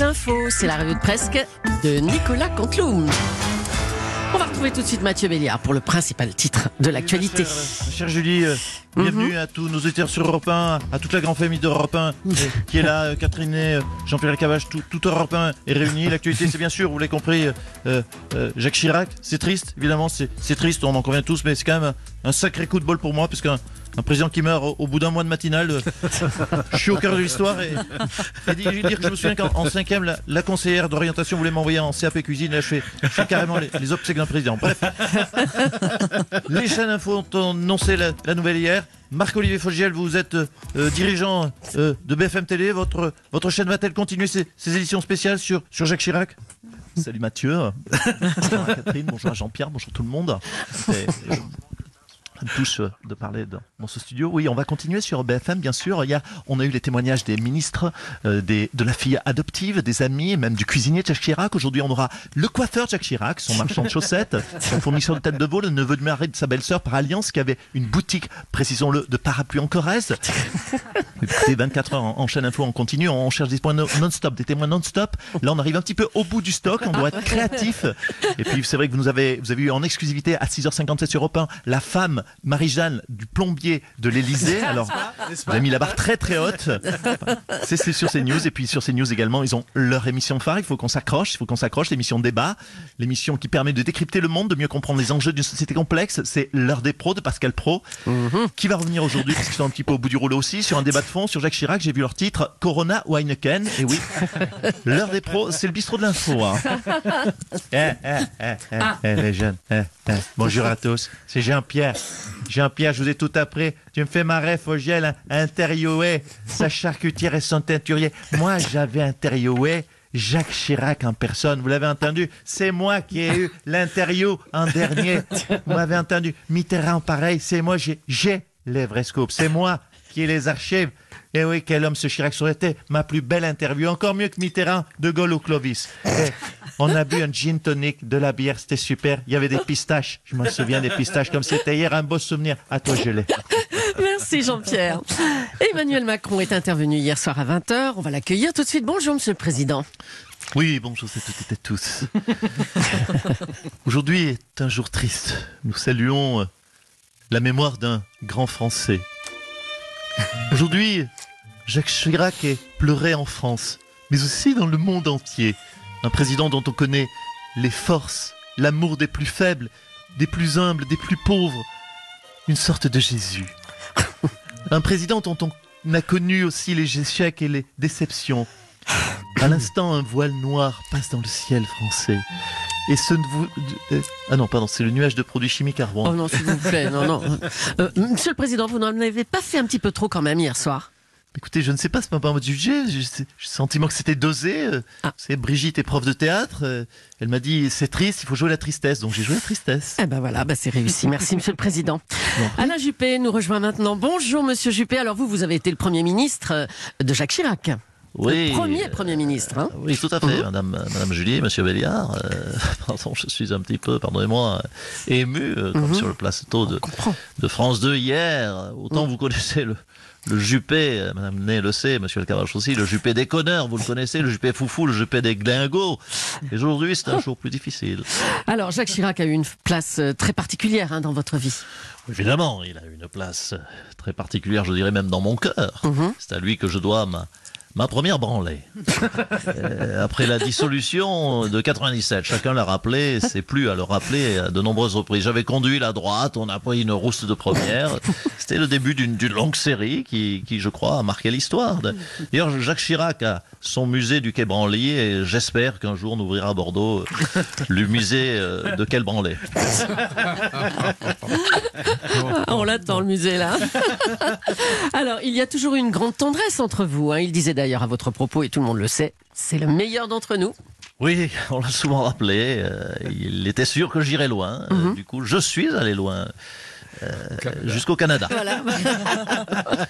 l'info, c'est la revue de presque de Nicolas Canteloup. On va retrouver tout de suite Mathieu Béliard pour le principal titre de l'actualité. Chère, chère Julie, euh, bienvenue à tous nos auditeurs sur Europe 1, à toute la grande famille d'Europe 1 euh, qui est là, euh, Catherine, euh, Jean-Pierre Cavache, tout, tout Europe 1 est réuni. L'actualité, c'est bien sûr, vous l'avez compris, Jacques Chirac. C'est triste, évidemment, c'est triste, on en convient tous, mais c'est quand même un, un sacré coup de bol pour moi, un président qui meurt au, au bout d'un mois de matinale, euh, je suis au cœur de l'histoire et, et dire, dire que je me souviens qu'en en cinquième, la, la conseillère d'orientation voulait m'envoyer en CAP cuisine, là je fais, je fais carrément les, les obsèques d'un président. Bref, les chaînes info ont annoncé la, la nouvelle hier. Marc-Olivier Fogiel, vous êtes euh, dirigeant euh, de BFM Télé. Votre, votre chaîne va-t-elle continuer ses, ses éditions spéciales sur, sur Jacques Chirac? Salut Mathieu. bonjour à Catherine, bonjour à Jean-Pierre, bonjour tout le monde. Et je- me touche euh, de parler dans, dans ce studio. Oui, on va continuer sur BFM, bien sûr. Il y a, on a eu les témoignages des ministres, euh, des, de la fille adoptive, des amis, même du cuisinier de Jacques Chirac. Aujourd'hui, on aura le coiffeur de Jacques Chirac, son marchand de chaussettes, son fournisseur de tête de veau, le neveu de Marie de sa belle-sœur par alliance, qui avait une boutique, précisons-le, de parapluies en Corrèze. Écoutez, 24 heures en, en chaîne info, on continue, on cherche des points no- non-stop, des témoins non-stop. Là, on arrive un petit peu au bout du stock, on doit être créatif. Et puis, c'est vrai que vous nous avez, vous avez eu en exclusivité à 6h57 sur Europe 1 la femme Marie-Jeanne du plombier de l'Elysée. Alors, vous avez mis la barre très très haute. C'est sur CNews. Et puis sur CNews également, ils ont leur émission phare. Il faut qu'on s'accroche, il faut qu'on s'accroche. L'émission débat, l'émission qui permet de décrypter le monde, de mieux comprendre les enjeux d'une société complexe. C'est l'heure des pros de Pascal Pro, qui va revenir aujourd'hui, parce qu'ils sont un petit peu au bout du rouleau aussi, sur un débat de fond sur Jacques Chirac. J'ai vu leur titre, Corona ou Heineken. Et oui, l'heure des pros, c'est le bistrot de l'info. hein. Eh, eh, eh, eh, eh, les jeunes. eh, eh. Bonjour à tous. C'est Jean-Pierre. Jean-Pierre, je vous ai tout appris. Tu me fais marrer, Fogiel, hein, intérioé, sa charcutière et son teinturier. Moi, j'avais intérioé Jacques Chirac en personne. Vous l'avez entendu? C'est moi qui ai eu l'interview en dernier. Vous m'avez entendu? Mitterrand, pareil. C'est moi, j'ai, j'ai les vrais scoops. C'est moi qui ai les archives. Et oui, quel homme ce Chirac ça aurait été ma plus belle interview. Encore mieux que Mitterrand, De Gaulle ou Clovis. Eh, on a bu un gin tonic, de la bière, c'était super. Il y avait des pistaches. Je me souviens des pistaches comme c'était hier. Un beau souvenir. À toi, je l'ai. Merci Jean-Pierre. Emmanuel Macron est intervenu hier soir à 20h. On va l'accueillir tout de suite. Bonjour Monsieur le Président. Oui, bonjour à toutes et à tous. Aujourd'hui est un jour triste. Nous saluons euh, la mémoire d'un grand Français. Aujourd'hui, Jacques Chirac est pleuré en France, mais aussi dans le monde entier. Un président dont on connaît les forces, l'amour des plus faibles, des plus humbles, des plus pauvres. Une sorte de Jésus. Un président dont on a connu aussi les échecs et les déceptions. À l'instant, un voile noir passe dans le ciel français. Et ce ne vous... euh, Ah non, pardon, c'est le nuage de produits chimiques à Rouen. Oh non, s'il vous plaît, non, non. Euh, monsieur le Président, vous n'en avez pas fait un petit peu trop quand même hier soir? Écoutez, je ne sais pas, c'est pas à moi de juger. J'ai le sentiment que c'était dosé. Euh, Ah. C'est Brigitte est prof de théâtre. euh, Elle m'a dit c'est triste, il faut jouer la tristesse. Donc j'ai joué la tristesse. Eh ben voilà, bah c'est réussi. Merci Monsieur le Président. Alain Juppé nous rejoint maintenant. Bonjour Monsieur Juppé. Alors vous, vous avez été le Premier ministre euh, de Jacques Chirac. Le premier Premier ministre. Hein Oui, tout à fait, Madame, Madame Julie, Monsieur Béliard. euh, pardon, je suis un petit peu, pardonnez-moi, ému, euh, comme Mhm. sur le plateau de, France 2 hier. Autant vous connaissez le, le Juppé, euh, Madame Ney le sait, Monsieur Le Cavache aussi, le Juppé des connards, vous le connaissez, le Juppé foufou, le Juppé des glingos. Et Aujourd'hui, c'est un jour plus difficile. Alors Jacques Chirac a eu une place euh, très particulière hein, dans votre vie. Évidemment, il a une place très particulière, je dirais même dans mon cœur. Mhm. C'est à lui que je dois ma, ma première branlée. Euh, après la dissolution de 97, chacun l'a rappelé, c'est plus à le rappeler à de nombreuses reprises. J'avais conduit la droite, on a pris une rousse de première. C'était le début d'une longue série qui, je crois, a marqué l'histoire. D'ailleurs, Jacques Chirac a son musée du Quai Branly et j'espère qu'un jour on ouvrira à Bordeaux euh, le musée euh, de Quai Branly. Ah, on l'attend le musée là. Alors il y a toujours une grande tendresse entre vous. hein. Il disait d'ailleurs à votre propos, et tout le monde le sait, c'est le meilleur d'entre nous. Oui, on l'a souvent rappelé. euh, il était sûr que j'irais loin. Mhm. Du coup, je suis allé loin. Jusqu'au Canada. Voilà.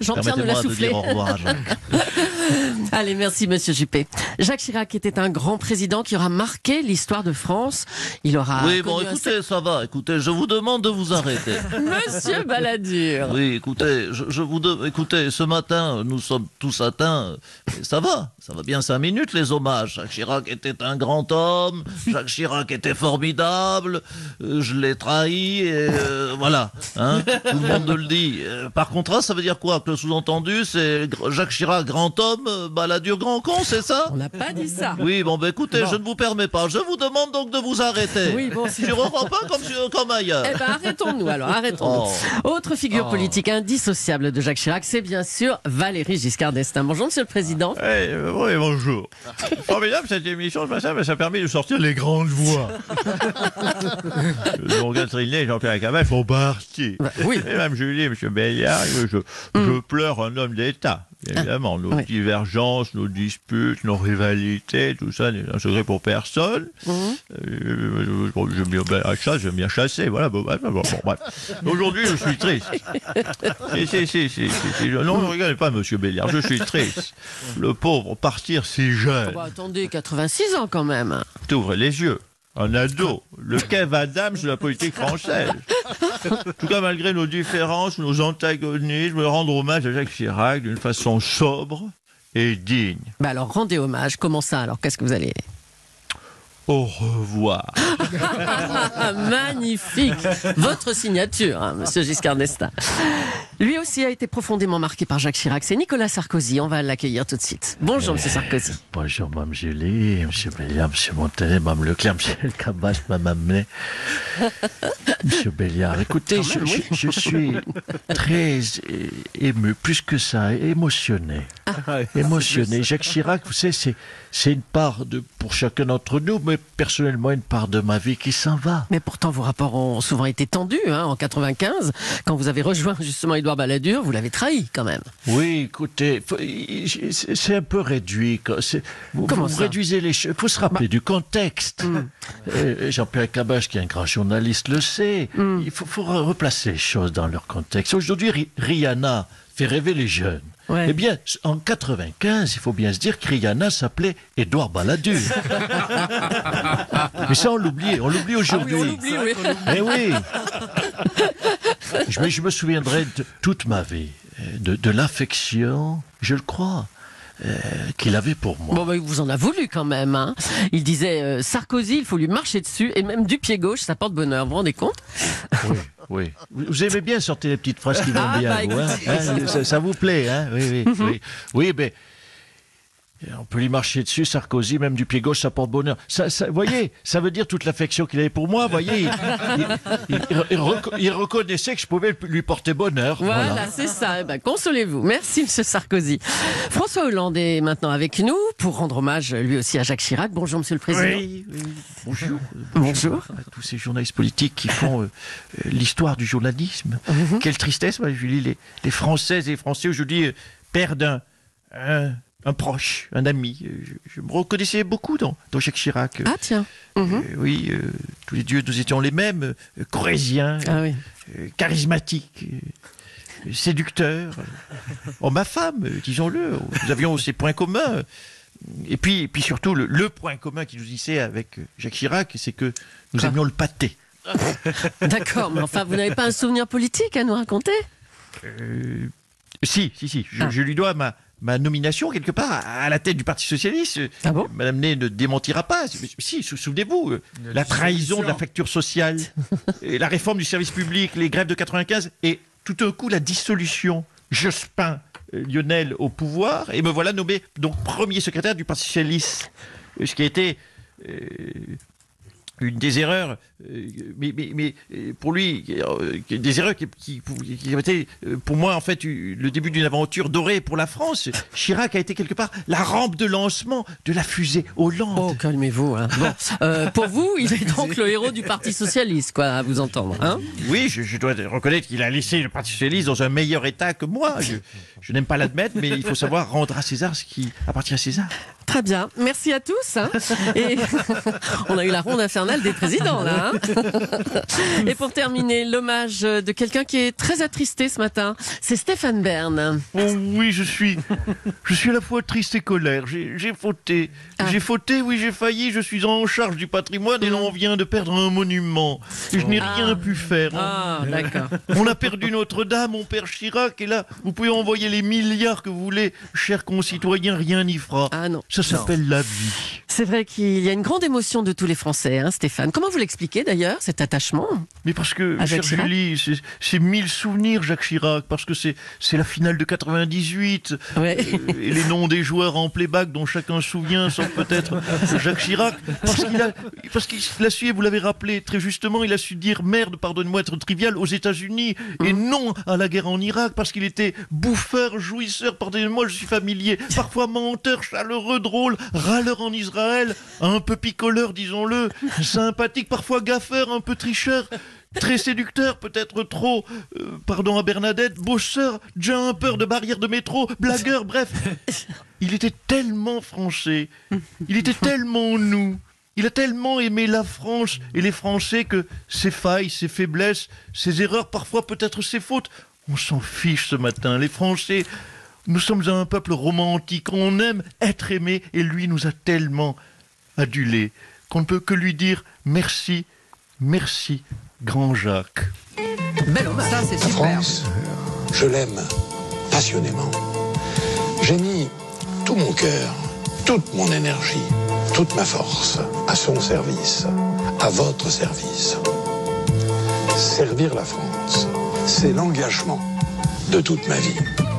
Jean-Pierre nous l'a soufflé. Au revoir, Allez, merci Monsieur Juppé. Jacques Chirac était un grand président qui aura marqué l'histoire de France. Il aura. Oui, bon, écoutez, ça va. Écoutez, je vous demande de vous arrêter. Monsieur Balladur. Oui, écoutez, je, vous de... écoutez, ce matin, nous sommes tous atteints. Ça va, ça va bien cinq minutes les hommages. Jacques Chirac était un grand homme. Jacques Chirac était formidable. Euh, je l'ai trahi et euh, voilà. Hein, tout le monde le dit. Euh, par contraste, ça veut dire quoi Que le sous-entendu, c'est Jacques Chirac, grand homme, Balladur, grand con, c'est ça? On n'a pas dit ça. Oui, bon, ben écoutez, je ne vous permets pas. Je vous demande donc de vous arrêter. Oui, bon, sur Europe 1 comme, comme ailleurs. Eh ben, arrêtons-nous alors, arrêtons-nous. Oh. Autre figure oh. politique indissociable de Jacques Chirac, c'est bien sûr Valérie Giscard d'Estaing. Bonjour, monsieur le président. Eh, oui, bonjour. Formidable cette émission ce matin, mais ça permet de sortir les grandes voix. Et Jean-Pierre Cabal font partie. Bah, oui. Et même Julie et M. Béliard, je, je mm. pleure un homme d'État. Évidemment, nos divergences, nos disputes, nos rivalités, tout ça n'est un secret pour personne. Euh, j'aime bien ben, j'aime bien chasser, voilà. Bon, bon, bref. Aujourd'hui, je suis triste. si, si, si, non, ne regardez pas, Monsieur Béliard, je suis triste. Le pauvre partir si jeune. Oh, bah, attendez, 86 ans quand même. T'ouvres les yeux un ado, le Kev Adams de la politique française. En tout cas, malgré nos différences, nos antagonismes, rendre hommage à Jacques Chirac d'une façon sobre et digne. Bah alors, rendez hommage. Comment ça Alors, qu'est-ce que vous allez au revoir. Magnifique. Votre signature, hein, monsieur Giscard d'Estaing. Lui aussi a été profondément marqué par Jacques Chirac. C'est Nicolas Sarkozy. On va l'accueillir tout de suite. Bonjour, monsieur Sarkozy. Bonjour, mme Julie, monsieur Béliard, monsieur Montanet, mme Leclerc, monsieur Cabas, mme Amenet. monsieur Béliard, écoutez, je, suis très ému, plus que ça, émotionné. Ah. Émotionné. Jacques Chirac, vous savez, c'est c'est une part de, pour chacun d'entre nous, mais personnellement une part de ma vie qui s'en va. Mais pourtant, vos rapports ont souvent été tendus. Hein, en 95, quand vous avez rejoint justement Édouard Balladur, vous l'avez trahi quand même. Oui, écoutez, c'est un peu réduit. Vous, Comment vous réduisez les choses. Il faut se rappeler bah. du contexte. Hmm. Euh, Jean-Pierre Cabache, qui est un grand journaliste, le sait. Hmm. Il faut, faut replacer les choses dans leur contexte. Aujourd'hui, Rihanna fait rêver les jeunes. Eh bien, en 95, il faut bien se dire que Rihanna s'appelait Édouard Balladur. Mais ça, on l'oublie, on l'oublie aujourd'hui. Ah oui, oui. Eh oui. je, me souviendrai de toute ma vie de, de l'affection, je le crois, euh, qu'il avait pour moi. Bon, bah, vous en a voulu quand même. Hein. Il disait euh, Sarkozy, il faut lui marcher dessus, et même du pied gauche, ça porte bonheur. Vous vous rendez compte? Oui, oui. Vous aimez bien sortir les petites phrases qui vont ah, bien, bah, vous, hein, hein ça, vous plaît, hein Oui, oui, oui. Oui, mais on peut lui marcher dessus, Sarkozy, même du pied gauche, ça porte bonheur. Ça, vous voyez, ça veut dire toute l'affection qu'il avait pour moi. Vous voyez, il, reconnaissait que je pouvais lui porter bonheur. Voilà, c'est ça. Eh ben, consolez-vous. Merci, Monsieur Sarkozy. François Hollande est maintenant avec nous pour rendre hommage lui aussi à Jacques Chirac. Bonjour, Monsieur le Président. Oui, Bonjour. Bonjour. À tous ces journalistes politiques qui font euh, euh, l'histoire du journalisme. Mhm. Quelle tristesse, moi, je les, les Françaises et Français aujourd'hui euh, perdent un un proche, un ami. Euh, je, me reconnaissais beaucoup dans, dans Jacques Chirac. Ah tiens. Euh, mhm. oui, euh, tous les dieux, nous étions les mêmes, corésiens, ah, charismatiques, séducteurs. Oh, ma femme, disons-le, nous avions ces points communs. Et puis, puis surtout, le, point commun qui nous unissait avec Jacques Chirac, c'est que nous aimions le pâté. D'accord, mais enfin, vous n'avez pas un souvenir politique à nous raconter? Si, si, si. Je, ah. je lui dois ma, ma nomination quelque part à la tête du Parti socialiste. Ah bon? Madame Ney ne démentira pas. Si, souvenez-vous, euh, la trahison de la facture sociale, et la réforme du service public, les grèves de 95 et tout d'un coup la dissolution. Jospin euh, Lionel au pouvoir et me voilà nommé donc premier secrétaire du Parti socialiste, euh, ce qui a été une des erreurs, euh, mais, mais, euh, pour lui, euh, des erreurs qui, qui, qui, été pour moi en fait le début d'une aventure dorée pour la France. Chirac a été quelque part la rampe de lancement de la fusée Hollande. Oh, calmez-vous. Hein. Bon, pour vous, il est donc le héros du Parti socialiste, quoi, à vous entendre. Hein oui, je, dois reconnaître qu'il a laissé le Parti socialiste dans un meilleur état que moi. Je, je n'aime pas l'admettre, mais il faut savoir rendre à César ce qui appartient à César. Très bien. Merci à tous. Hein. Et on a eu la ronde infernale des présidents là. Hein. Et pour terminer, l'hommage de quelqu'un qui est très attristé ce matin, c'est Stéphane Bern. Oh oui, je suis, je suis à la fois triste et colère. J'ai fauté, ah. j'ai fauté, oui, j'ai failli. Je suis en charge du patrimoine et l'on vient de perdre un monument. Et je n'ai ah. rien pu faire. Ah, d'accord. On a perdu Notre-Dame, on perd Chirac, et là, vous pouvez envoyer les milliards que vous voulez, chers concitoyens, rien n'y fera. Ah non. Ça s'appelle la vie. C'est vrai qu'il y a une grande émotion de tous les Français, hein, Stéphane. Comment vous l'expliquez d'ailleurs, cet attachement Mais parce que, chère Julie, c'est mille souvenirs, Jacques Chirac, parce que c'est la finale de 98, ouais. Euh, et les noms des joueurs en playback dont chacun se souvient, sauf peut-être Jacques Chirac, parce qu'il a, qu'il a su, et vous l'avez rappelé très justement, il a su dire merde, pardonne-moi être trivial, aux États-Unis, et mmh. non à la guerre en Irak, parce qu'il était bouffeur, jouisseur, pardonnez-moi, je suis familier, parfois menteur, chaleureux, drôle, râleur en Israël, un peu picoleur, disons-le, sympathique, parfois gaffeur, un peu tricheur, très séducteur, peut-être trop, euh, pardon à Bernadette, bosseur, jumper de barrière de métro, blagueur, bref. Il était tellement français, il était tellement nous. Il a tellement aimé la France et les Français que ses failles, ses faiblesses, ses erreurs, parfois peut-être ses fautes, on s'en fiche ce matin. Les Français, nous sommes un peuple romantique, on aime être aimé et lui nous a tellement adulés qu'on ne peut que lui dire merci, merci, grand Jacques. ça c'est super. France, je l'aime passionnément. J'ai mis tout mon cœur, toute mon énergie, toute ma force à son service, à votre service. Servir la France, c'est l'engagement de toute ma vie.